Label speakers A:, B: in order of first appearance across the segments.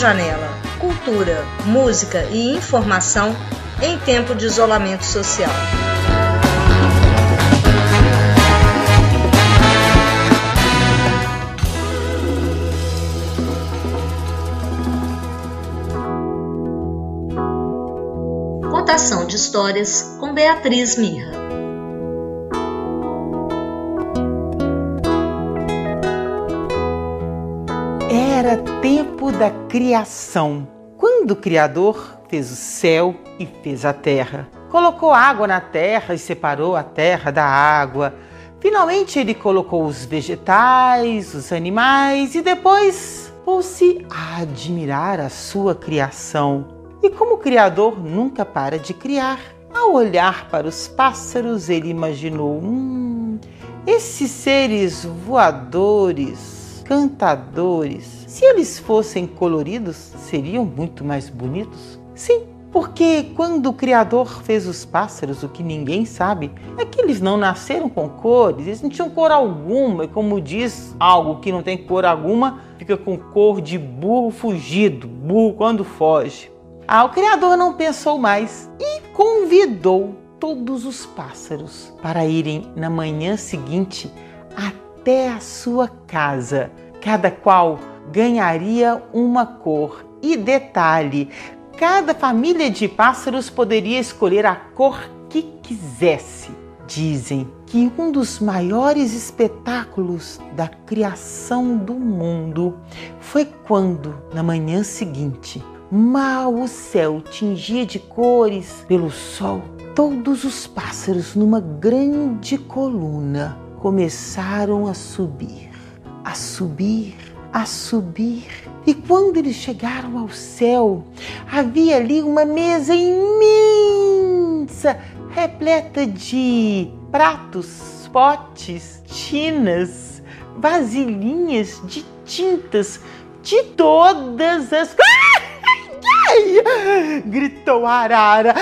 A: Janela. Cultura, música e informação em tempo de isolamento social. Contação de histórias com Beatriz Mirra.
B: Era tempo da criação, quando o Criador fez o céu e fez a terra. Colocou água na terra e separou a terra da água. Finalmente ele colocou os vegetais, os animais e depois pôs-se a admirar a sua criação. E como o Criador nunca para de criar, ao olhar para os pássaros, ele imaginou: hum, esses seres voadores cantadores. Se eles fossem coloridos, seriam muito mais bonitos? Sim, porque quando o Criador fez os pássaros, o que ninguém sabe é que eles não nasceram com cores, eles não tinham cor alguma, e como diz algo que não tem cor alguma, fica com cor de burro fugido, burro quando foge. Ah, o Criador não pensou mais e convidou todos os pássaros para irem na manhã seguinte até a sua casa. Cada qual ganharia uma cor. E detalhe: cada família de pássaros poderia escolher a cor que quisesse. Dizem que um dos maiores espetáculos da criação do mundo foi quando, na manhã seguinte, mal o céu tingia de cores pelo sol, todos os pássaros, numa grande coluna, começaram a subir, a subir, a subir. E quando eles chegaram ao céu, havia ali uma mesa imensa, repleta de pratos, potes, tinas, vasilhinhas de tintas de todas as. Gritou a arara.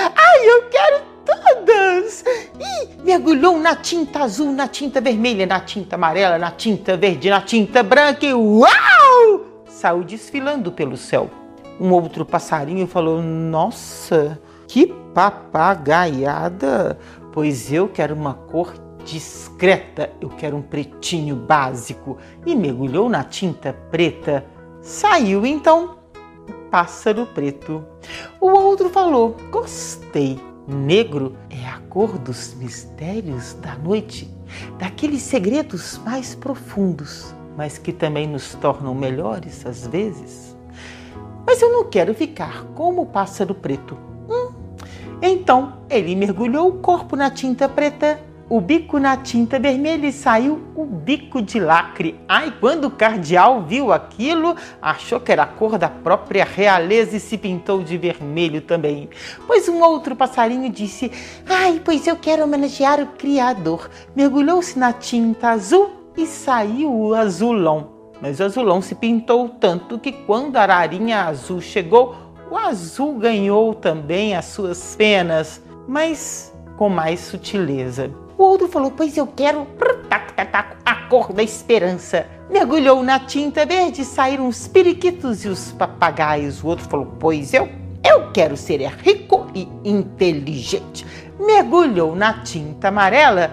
B: Mergulhou na tinta azul, na tinta vermelha, na tinta amarela, na tinta verde, na tinta branca e uau! Saiu desfilando pelo céu. Um outro passarinho falou: Nossa, que papagaiada! Pois eu quero uma cor discreta, eu quero um pretinho básico. E mergulhou na tinta preta. Saiu então o pássaro preto. O outro falou: Gostei Negro é a cor dos mistérios da noite, daqueles segredos mais profundos, mas que também nos tornam melhores às vezes. Mas eu não quero ficar como o pássaro preto. Hum. Então ele mergulhou o corpo na tinta preta o bico na tinta vermelha e saiu o bico de lacre. Ai, quando o cardeal viu aquilo, achou que era a cor da própria realeza e se pintou de vermelho também. Pois um outro passarinho disse: Ai, pois eu quero homenagear o Criador. Mergulhou-se na tinta azul e saiu o azulão. Mas o azulão se pintou tanto que quando a ararinha azul chegou, o azul ganhou também as suas penas, mas com mais sutileza. O outro falou: Pois eu quero a cor da esperança. Mergulhou na tinta verde, saíram os periquitos e os papagaios. O outro falou: Pois eu, eu quero ser rico e inteligente. Mergulhou na tinta amarela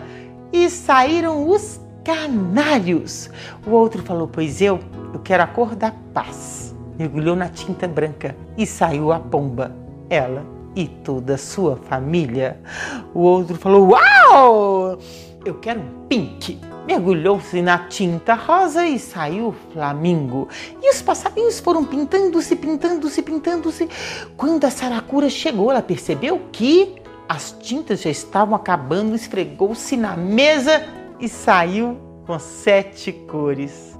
B: e saíram os canários. O outro falou: Pois eu, eu quero a cor da paz. Mergulhou na tinta branca e saiu a pomba. Ela e toda a sua família. O outro falou: Uau! Eu quero um pink. Mergulhou-se na tinta rosa e saiu flamingo. E os passarinhos foram pintando-se, pintando-se, pintando-se. Quando a saracura chegou, ela percebeu que as tintas já estavam acabando, esfregou-se na mesa e saiu com sete cores.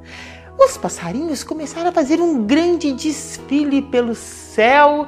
B: Os passarinhos começaram a fazer um grande desfile pelo céu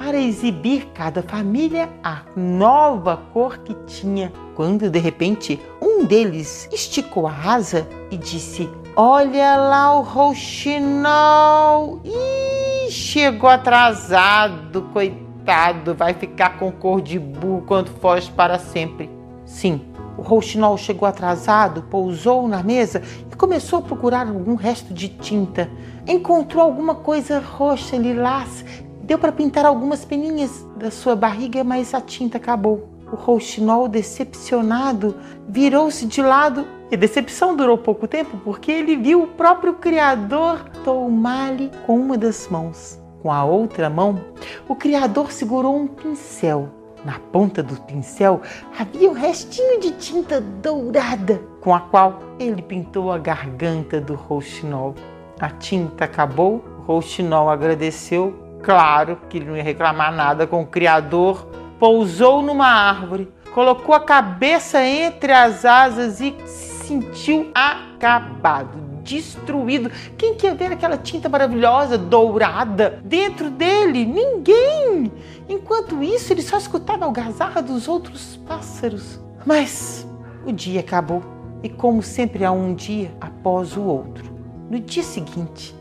B: para exibir cada família a nova cor que tinha. Quando de repente um deles esticou a asa e disse: Olha lá o rouxinol! Ih, chegou atrasado, coitado, vai ficar com cor de burro quando foge para sempre. Sim, O rouxinol chegou atrasado, pousou na mesa e começou a procurar algum resto de tinta. Encontrou alguma coisa roxa, lilás. Deu para pintar algumas peninhas da sua barriga, mas a tinta acabou. O rouxinol, decepcionado, virou-se de lado e a decepção durou pouco tempo porque ele viu o próprio Criador tomar-lhe com uma das mãos. Com a outra mão, o Criador segurou um pincel. Na ponta do pincel havia um restinho de tinta dourada, com a qual ele pintou a garganta do rouxinol. A tinta acabou, o rouxinol agradeceu, claro que ele não ia reclamar nada com o Criador, pousou numa árvore, colocou a cabeça entre as asas e sentiu acabado, destruído. Quem quer ver aquela tinta maravilhosa, dourada, dentro dele? Ninguém! Enquanto isso, ele só escutava a algazarra dos outros pássaros. Mas o dia acabou e, como sempre, há um dia após o outro. No dia seguinte,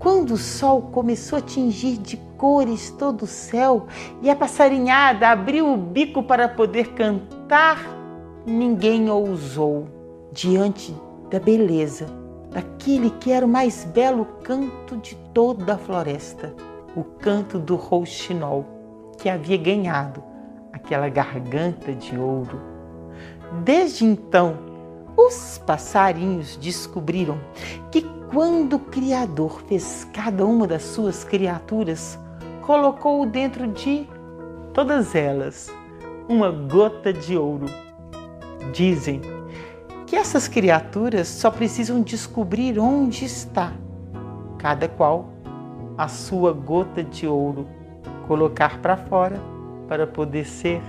B: quando o sol começou a tingir de cores todo o céu e a passarinhada abriu o bico para poder cantar, ninguém ousou diante da beleza daquele que era o mais belo canto de toda a floresta, o canto do rouxinol, que havia ganhado aquela garganta de ouro. Desde então, os passarinhos descobriram que quando o Criador fez cada uma das suas criaturas, colocou dentro de todas elas uma gota de ouro. Dizem que essas criaturas só precisam descobrir onde está, cada qual a sua gota de ouro, colocar para fora para poder ser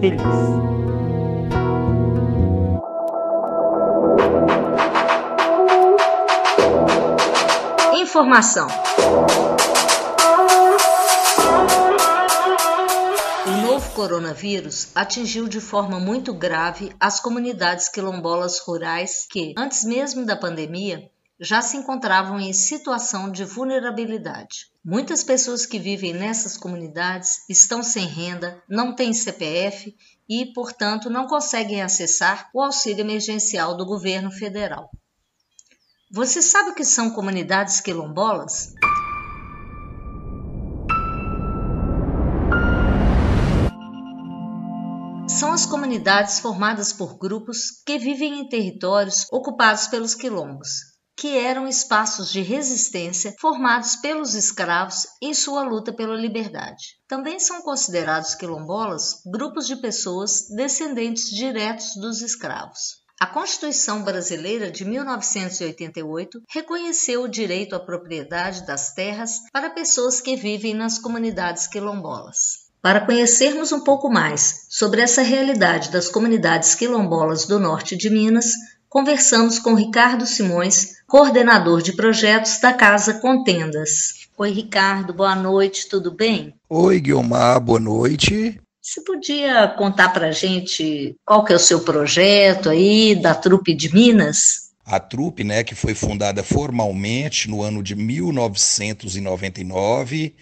B: feliz.
A: Informação coronavírus atingiu de forma muito grave as comunidades quilombolas rurais que, antes mesmo da pandemia, já se encontravam em situação de vulnerabilidade. Muitas pessoas que vivem nessas comunidades estão sem renda, não têm CPF e, portanto, não conseguem acessar o auxílio emergencial do governo federal. Você sabe o que são comunidades quilombolas? são as comunidades formadas por grupos que vivem em territórios ocupados pelos quilombos, que eram espaços de resistência formados pelos escravos em sua luta pela liberdade. Também são considerados quilombolas grupos de pessoas descendentes diretos dos escravos. A Constituição Brasileira de 1988 reconheceu o direito à propriedade das terras para pessoas que vivem nas comunidades quilombolas. Para conhecermos um pouco mais sobre essa realidade das comunidades quilombolas do norte de Minas, conversamos com Ricardo Simões, coordenador de projetos da Casa Contendas. Oi, Ricardo, boa noite, tudo bem?
C: Oi, Guilmar, boa noite.
A: Você podia contar para a gente qual que é o seu projeto aí da Trupe de Minas?
C: A Trupe, né, que foi fundada formalmente no ano de 1999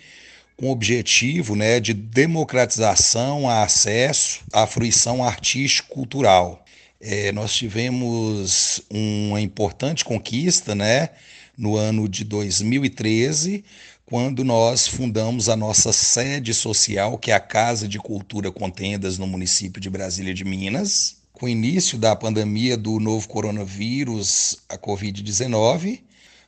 C: com o objetivo né, de democratização, a acesso à fruição artístico-cultural. É, nós tivemos uma importante conquista né, no ano de 2013, quando nós fundamos a nossa sede social, que é a Casa de Cultura Contendas no município de Brasília de Minas. Com o início da pandemia do novo coronavírus, a Covid-19,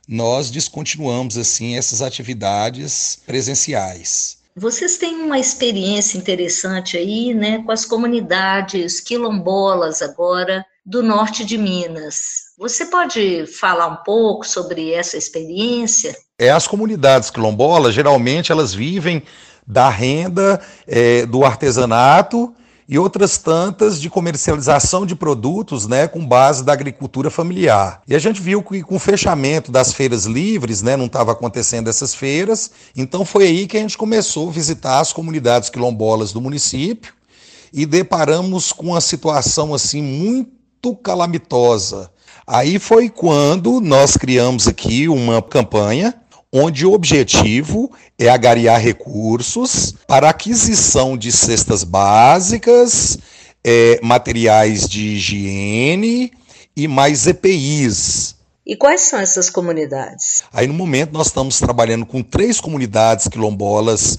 C: nós descontinuamos assim essas atividades presenciais.
A: Vocês têm uma experiência interessante aí, né, com as comunidades quilombolas agora do norte de Minas. Você pode falar um pouco sobre essa experiência?
C: É, as comunidades quilombolas, geralmente, elas vivem da renda é, do artesanato e outras tantas de comercialização de produtos né, com base da agricultura familiar. E a gente viu que com o fechamento das feiras livres, né, não estava acontecendo essas feiras, então foi aí que a gente começou a visitar as comunidades quilombolas do município e deparamos com uma situação assim muito calamitosa. Aí foi quando nós criamos aqui uma campanha onde o objetivo é agariar recursos para aquisição de cestas básicas, é, materiais de higiene e mais EPIs.
A: E quais são essas comunidades?
C: Aí no momento nós estamos trabalhando com três comunidades quilombolas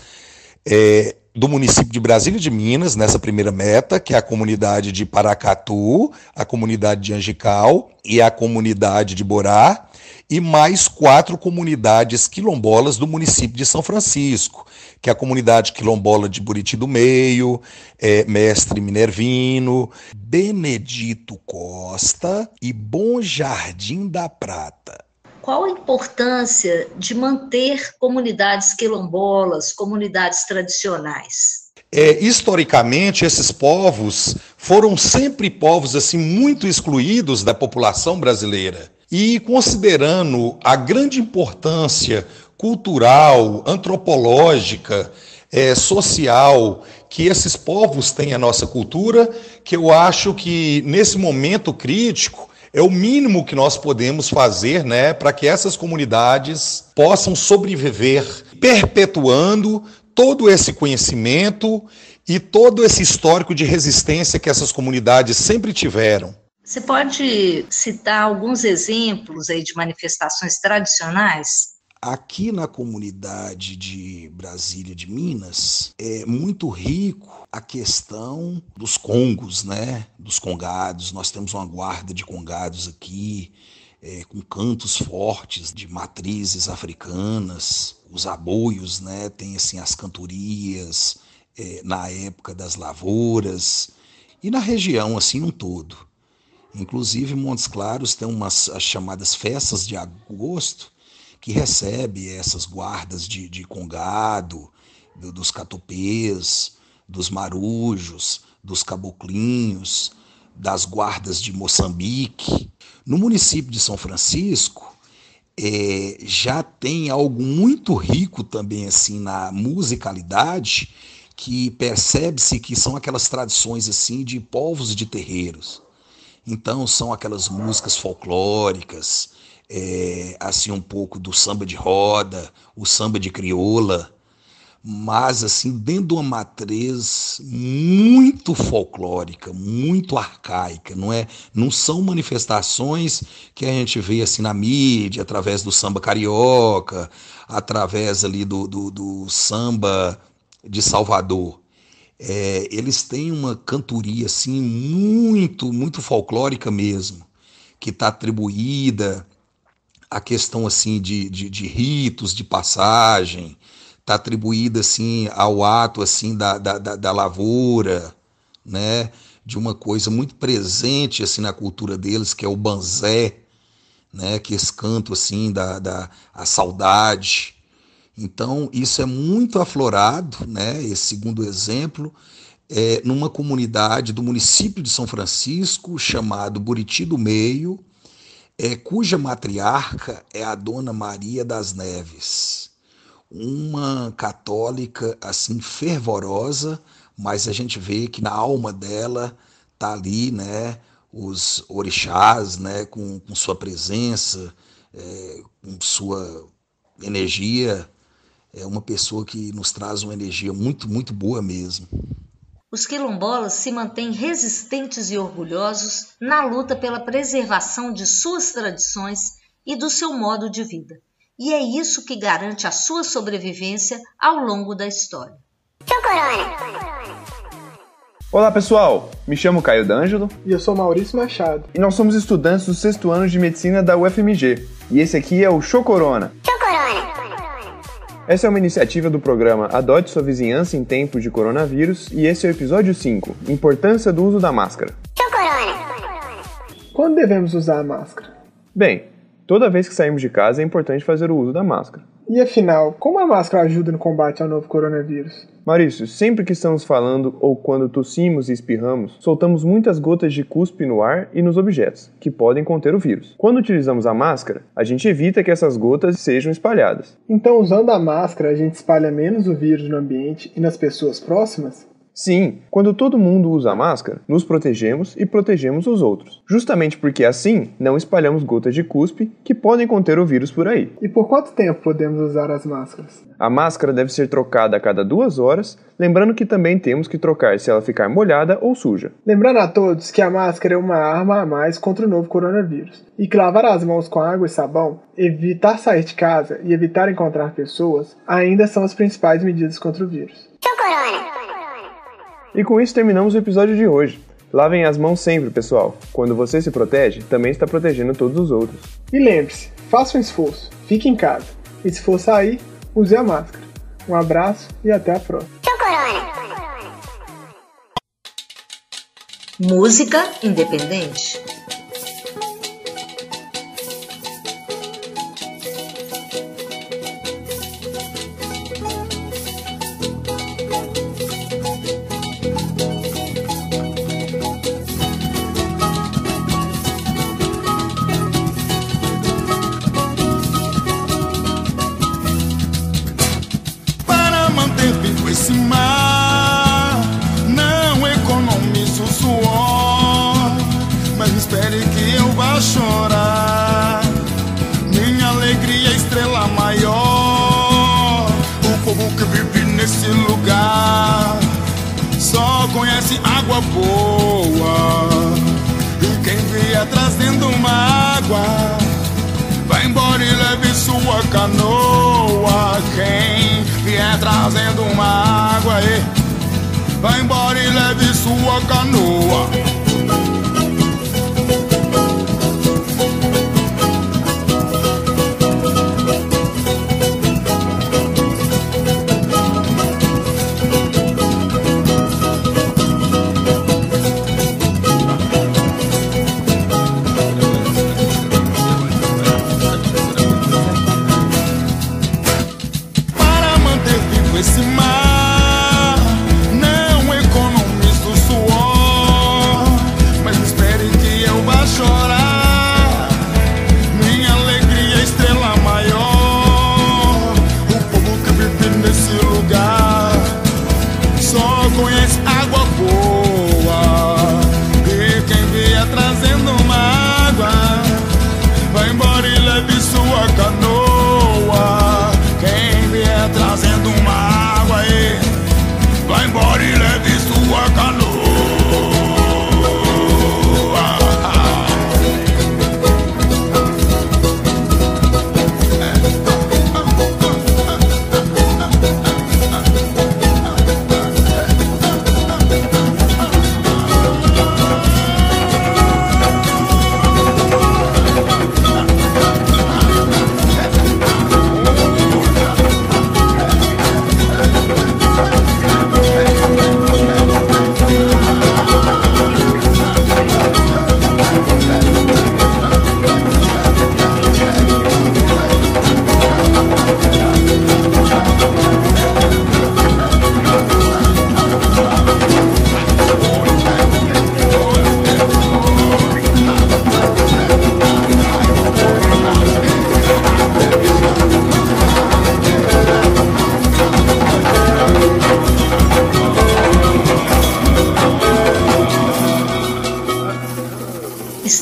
C: é, do município de Brasília de Minas, nessa primeira meta, que é a comunidade de Paracatu, a comunidade de Angical e a comunidade de Borá e mais quatro comunidades quilombolas do município de São Francisco, que é a comunidade quilombola de Buriti do Meio, é, Mestre Minervino, Benedito Costa e Bom Jardim da Prata.
A: Qual a importância de manter comunidades quilombolas, comunidades tradicionais?
C: É, historicamente, esses povos foram sempre povos assim muito excluídos da população brasileira. E considerando a grande importância cultural, antropológica, é, social que esses povos têm à nossa cultura, que eu acho que nesse momento crítico é o mínimo que nós podemos fazer né, para que essas comunidades possam sobreviver, perpetuando todo esse conhecimento e todo esse histórico de resistência que essas comunidades sempre tiveram.
A: Você pode citar alguns exemplos aí de manifestações tradicionais?
C: Aqui na comunidade de Brasília de Minas é muito rico a questão dos congos, né? Dos congados. Nós temos uma guarda de congados aqui, é, com cantos fortes de matrizes africanas. Os aboios, né? Tem assim as cantorias é, na época das lavouras e na região assim um todo. Inclusive, Montes Claros tem umas as chamadas festas de agosto, que recebe essas guardas de, de congado, do, dos catopês, dos marujos, dos caboclinhos, das guardas de Moçambique. No município de São Francisco, é, já tem algo muito rico também assim na musicalidade, que percebe-se que são aquelas tradições assim de povos de terreiros. Então são aquelas músicas folclóricas, é, assim um pouco do samba de roda, o samba de crioula, mas assim dentro de uma matriz muito folclórica, muito arcaica, não é? Não são manifestações que a gente vê assim na mídia, através do samba carioca, através ali do, do, do samba de Salvador é, eles têm uma cantoria assim muito, muito folclórica mesmo, que está atribuída à questão assim de, de, de ritos de passagem, está atribuída assim ao ato assim da, da, da, lavoura, né? de uma coisa muito presente assim na cultura deles, que é o banzé, né? que esse canto assim da, da a saudade, então, isso é muito aflorado, né? esse segundo exemplo, é numa comunidade do município de São Francisco, chamado Buriti do Meio, é, cuja matriarca é a Dona Maria das Neves, uma católica assim fervorosa, mas a gente vê que na alma dela tá ali, né, os orixás, né, com, com sua presença, é, com sua energia é uma pessoa que nos traz uma energia muito, muito boa mesmo.
A: Os quilombolas se mantêm resistentes e orgulhosos na luta pela preservação de suas tradições e do seu modo de vida. E é isso que garante a sua sobrevivência ao longo da história.
D: Olá pessoal, me chamo Caio D'Angelo
E: e eu sou Maurício Machado
D: e nós somos estudantes do sexto ano de medicina da UFMG e esse aqui é o Chocorona. Essa é uma iniciativa do programa Adote Sua Vizinhança em Tempos de Coronavírus e esse é o episódio 5 Importância do uso da máscara.
E: Quando devemos usar a máscara?
D: Bem, toda vez que saímos de casa é importante fazer o uso da máscara.
E: E afinal, como a máscara ajuda no combate ao novo coronavírus?
D: Maurício, sempre que estamos falando ou quando tossimos e espirramos, soltamos muitas gotas de cuspe no ar e nos objetos, que podem conter o vírus. Quando utilizamos a máscara, a gente evita que essas gotas sejam espalhadas.
E: Então, usando a máscara, a gente espalha menos o vírus no ambiente e nas pessoas próximas?
D: Sim, quando todo mundo usa máscara, nos protegemos e protegemos os outros. Justamente porque assim não espalhamos gotas de cuspe que podem conter o vírus por aí.
E: E por quanto tempo podemos usar as máscaras?
D: A máscara deve ser trocada a cada duas horas, lembrando que também temos que trocar se ela ficar molhada ou suja.
E: Lembrando a todos que a máscara é uma arma a mais contra o novo coronavírus. E que lavar as mãos com água e sabão, evitar sair de casa e evitar encontrar pessoas ainda são as principais medidas contra o vírus.
D: E com isso terminamos o episódio de hoje. Lavem as mãos sempre, pessoal. Quando você se protege, também está protegendo todos os outros.
E: E lembre-se, faça um esforço, fique em casa. E se for sair, use a máscara. Um abraço e até a próxima.
A: Música independente.
F: Eu vá chorar. Minha alegria é estrela maior. O povo que vive nesse lugar só conhece água boa. E quem vier trazendo uma água. Vai embora e leve sua canoa. Quem vier trazendo uma água vai embora e leve sua canoa.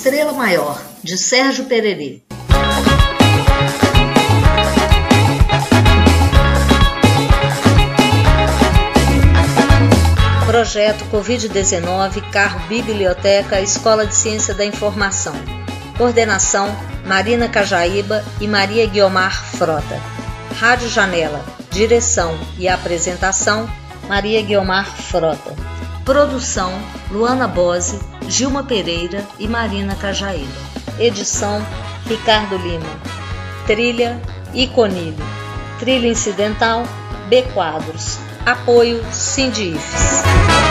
A: Estrela Maior, de Sérgio Pereri. Projeto Covid-19, Carro Biblioteca, Escola de Ciência da Informação. Coordenação: Marina Cajaíba e Maria Guiomar Frota. Rádio Janela. Direção e apresentação: Maria Guiomar Frota. Produção: Luana Bose, Gilma Pereira e Marina Cajaíba. Edição: Ricardo Lima. Trilha: Iconilho. Trilha incidental: B Quadros. Apoio Sindifes.